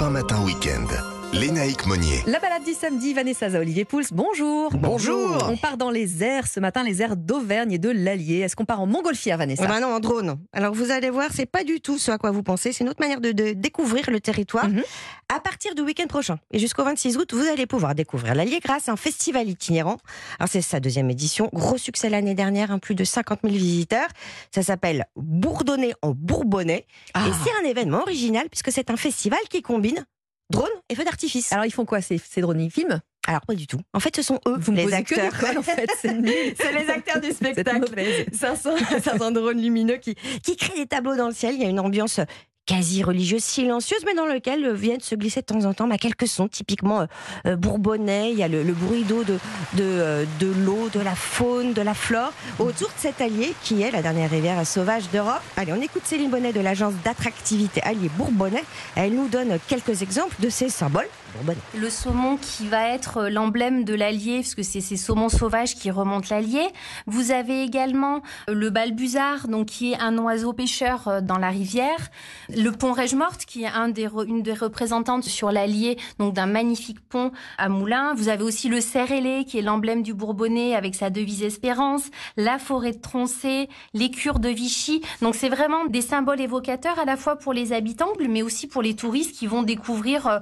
Europe 1 Matin Week-end. Lénaïque Monnier. La balade du samedi, Vanessa Olivier Pouls, bonjour. Bonjour. On part dans les airs ce matin, les airs d'Auvergne et de l'Allier. Est-ce qu'on part en montgolfière, Vanessa Eh ben non, en drone. Alors vous allez voir, c'est pas du tout ce à quoi vous pensez. C'est une autre manière de, de découvrir le territoire. Mhm. À partir du week-end prochain et jusqu'au 26 août, vous allez pouvoir découvrir l'Allier grâce à un festival itinérant. Alors c'est sa deuxième édition. Gros succès l'année dernière, hein, plus de 50 000 visiteurs. Ça s'appelle Bourdonner en Bourbonnais. Ah. Et c'est un événement original puisque c'est un festival qui combine drone et feux d'artifice. Alors, ils font quoi ces, ces drones? Ils filment? Alors pas du tout. En fait, ce sont eux, Vous me les que acteurs. cols, en fait. C'est les acteurs du spectacle. mauvaise. 500, 500 drones lumineux qui, qui créent des tableaux dans le ciel. Il y a une ambiance quasi religieuse, silencieuse, mais dans lequel viennent se glisser de temps en temps bah, quelques sons typiquement euh, euh, bourbonnais. Il y a le, le bruit d'eau, de, de, euh, de l'eau, de la faune, de la flore, autour de cet allier qui est la dernière rivière sauvage d'Europe. Allez, on écoute Céline Bonnet de l'agence d'attractivité Allier Bourbonnais. Elle nous donne quelques exemples de ces symboles bourbonnais. Le saumon qui va être l'emblème de l'Allier, parce que c'est ces saumons sauvages qui remontent l'Allier. Vous avez également le balbuzard, donc qui est un oiseau pêcheur euh, dans la rivière. Le pont Rège-Morte, qui est un des une des représentantes sur l'Allier, donc d'un magnifique pont à Moulins. Vous avez aussi le cerf-ailé, qui est l'emblème du Bourbonnais avec sa devise Espérance. La forêt de Troncé, les cures de Vichy. Donc c'est vraiment des symboles évocateurs à la fois pour les habitants, mais aussi pour les touristes qui vont découvrir euh,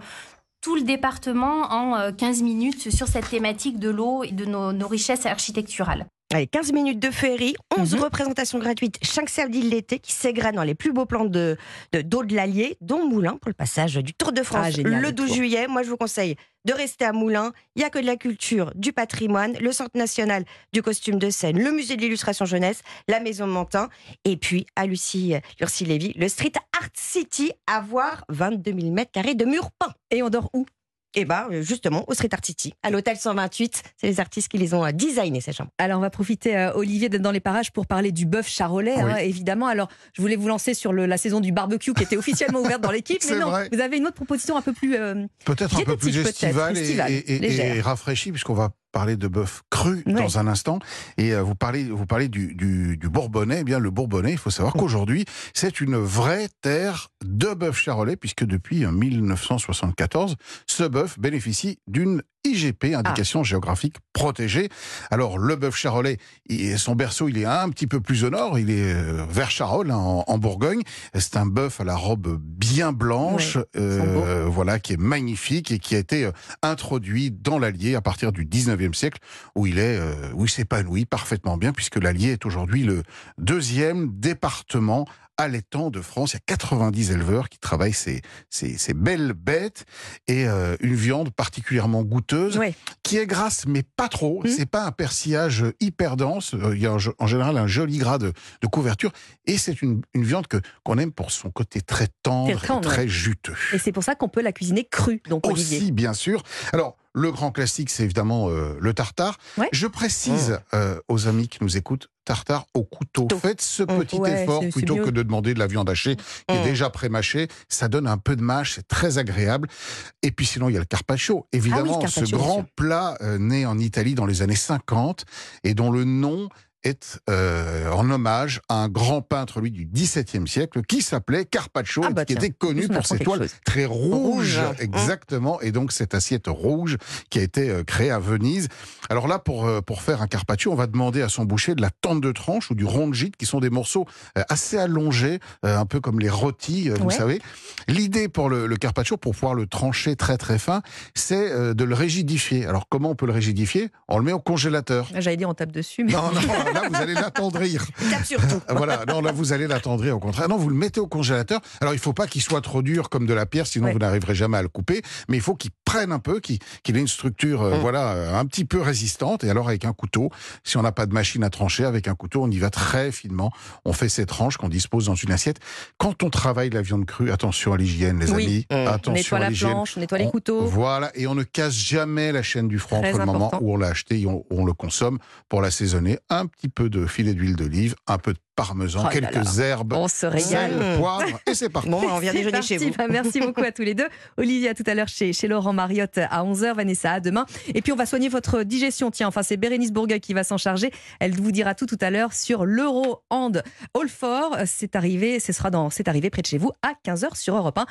tout le département en euh, 15 minutes sur cette thématique de l'eau et de nos richesses architecturales. Allez, 15 minutes de féerie, 11 Mhm. représentations gratuites chaque samedi de l'été qui s'égrènent dans les plus beaux plans de de- d'eau de l'Allier, dont Moulins pour le passage du Tour de France Ah, génial, le le 12 Tour. juillet. Moi, je vous conseille de rester à Moulins. Il n'y a que de la culture, du patrimoine, le Centre national du costume de scène, le musée de l'illustration jeunesse, la Maison Mantin, et puis à Lucie, Lucie Lévy, le Street Art City, à voir 22 000 mètres carrés de murs peints. Et on dort où? Et bien, justement, au Street Art City, à l'hôtel 128. C'est les artistes qui les ont euh, designés, ces chambres. Alors, on va profiter, euh, Olivier, d'être dans les parages pour parler du bœuf charolais, Oui. hein, évidemment. Alors, je voulais vous lancer sur le- la saison du barbecue qui était officiellement ouverte dans l'équipe. Mais non, vrai. vous avez une autre proposition un peu plus. euh, Peut-être un peu plus et, estivale, et- et- et légère. rafraîchi, puisqu'on va parler de bœuf cru dans un instant. Et euh, vous parlez, vous parlez du, du, du Bourbonnais. Eh bien, le Bourbonnais, il faut savoir qu'aujourd'hui, c'est une vraie terre de bœuf charolais, puisque depuis euh, 1974, ce bœuf bénéficie d'une IGP, indication géographique protégée. Alors, le bœuf charolais, son berceau, il est un petit peu plus au nord, il est euh, vers Charolles, hein, en, en Bourgogne. C'est un bœuf à la robe bien blanche, Ouais, euh, voilà, qui est magnifique et qui a été euh, introduit dans l'Allier à partir du 19e siècle, où il est, où il s'épanouit parfaitement bien, puisque l'Allier est aujourd'hui le deuxième département allaitant de France. Il y a 90 éleveurs qui travaillent ces, ces, ces belles bêtes et euh, une viande particulièrement goûteuse qui est grasse mais pas trop. Mhm. C'est pas un persillage hyper dense. Euh, Il y a en, en général un joli gras de, de couverture et c'est une, une viande que qu'on aime pour son côté très tendre, Très tendre, et très juteux. Et c'est pour ça qu'on peut la cuisiner crue, donc, Olivier. Aussi, bien sûr. Alors, le grand classique, c'est évidemment euh, le tartare. Ouais. Je précise euh, aux amis qui nous écoutent, tartare au couteau. Faites ce Mmh. petit Ouais, effort plutôt que de demander de la viande hachée qui est Mmh. déjà pré-mâchée. Ça donne un peu de mâche, c'est très agréable. Et puis sinon, il y a le carpaccio. Évidemment, Ah carpaccio, ce grand plat euh, né en Italie dans les années 50 et dont le nom est euh, en hommage à un grand peintre, lui, du XVIIe siècle, qui s'appelait Carpaccio, Ah et bah qui était connu on pour ses toiles chose. très rouges. Rouge. Exactement. Et donc, cette assiette rouge qui a été euh, créée à Venise. Alors là, pour, euh, pour faire un carpaccio, on va demander à son boucher de la tente de tranche ou du rond de gîte, qui sont des morceaux assez allongés, un peu comme les rôtis, vous Ouais. savez. L'idée pour le, le carpaccio, pour pouvoir le trancher très très fin, c'est de le rigidifier. Alors, comment on peut le rigidifier? On le met au congélateur. J'allais dire on tape dessus, mais Non, non, là, vous allez l'attendrir. Voilà, non, là vous allez l'attendrir au contraire. Non, vous le mettez au congélateur. Alors il faut pas qu'il soit trop dur comme de la pierre, sinon Ouais. vous n'arriverez jamais à le couper. Mais il faut qu'il prenne un peu, qu'il ait une structure, euh, Mm. voilà, euh, un petit peu résistante. Et alors avec un couteau, si on n'a pas de machine à trancher, avec un couteau, on y va très finement. On fait ces tranches qu'on dispose dans une assiette. Quand on travaille la viande crue, attention à l'hygiène, les Oui. amis. Mm. on Attention nettoie à la planche, on nettoie les On- couteaux. Voilà, et on ne casse jamais la chaîne du front Très entre le moment où on l'a acheté et on, on le consomme pour l'assaisonner. Un petit peu de filet d'huile d'olive, un peu de parmesan, Oh quelques là. herbes, On se sel, poivre, et c'est parti. Bon, on vient déjeuner parti. chez vous. Bah, merci beaucoup à tous les deux. Olivier, à tout à l'heure chez, chez Laurent Mariotte à 11h. Vanessa, à demain. Et puis, on va soigner votre digestion. Tiens, enfin, c'est Bérénice Bourgueil qui va s'en charger. Elle vous dira tout tout à l'heure sur l'Euro Hand All Four. C'est arrivé, ce sera dans, c'est arrivé près de chez vous à 15h sur Europe 1.